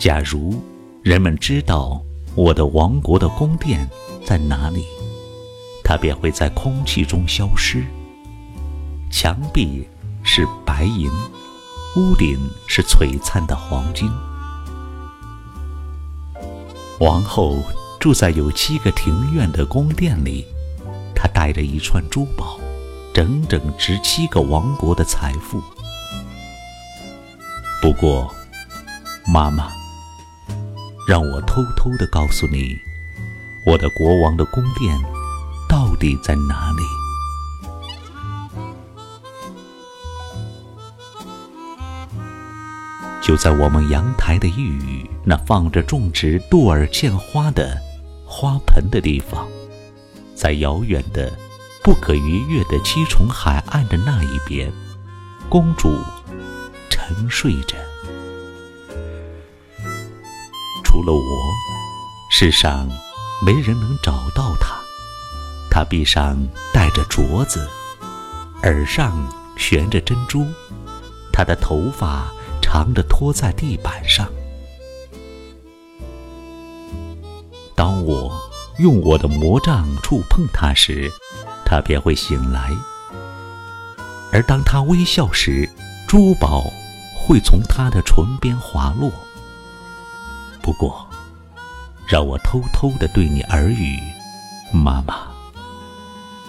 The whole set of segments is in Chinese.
假如人们知道我的王国的宫殿在哪里，它便会在空气中消失。墙壁是白银，屋顶是璀璨的黄金。王后住在有七个庭院的宫殿里，她带着一串珠宝，整整值七个王国的财富。不过，妈妈，让我偷偷的告诉你，我的国王的宫殿到底在哪里？就在我们阳台的一隅，那放着种植杜尔茜花的花盆的地方，在遥远的、不可逾越的七重海岸的那一边，公主沉睡着。除了我，世上没人能找到他。他臂上戴着镯子，耳上悬着珍珠，他的头发。长的拖在地板上。当我用我的魔杖触碰它时，它便会醒来；而当它微笑时，珠宝会从它的唇边滑落。不过，让我偷偷的对你耳语，妈妈，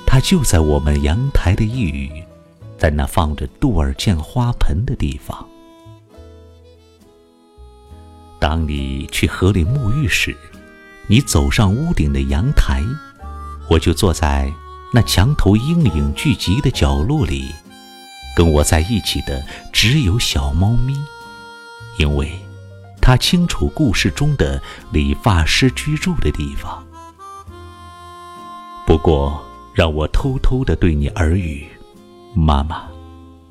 它就在我们阳台的一隅，在那放着杜尔见花盆的地方。当你去河里沐浴时，你走上屋顶的阳台，我就坐在那墙头阴影聚集的角落里，跟我在一起的只有小猫咪，因为他清楚故事中的理发师居住的地方。不过，让我偷偷的对你耳语，妈妈，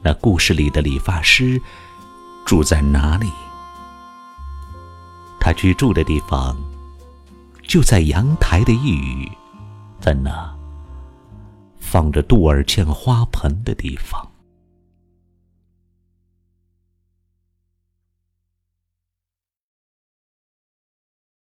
那故事里的理发师住在哪里？他居住的地方，就在阳台的一隅，在那放着杜尔茜花盆的地方。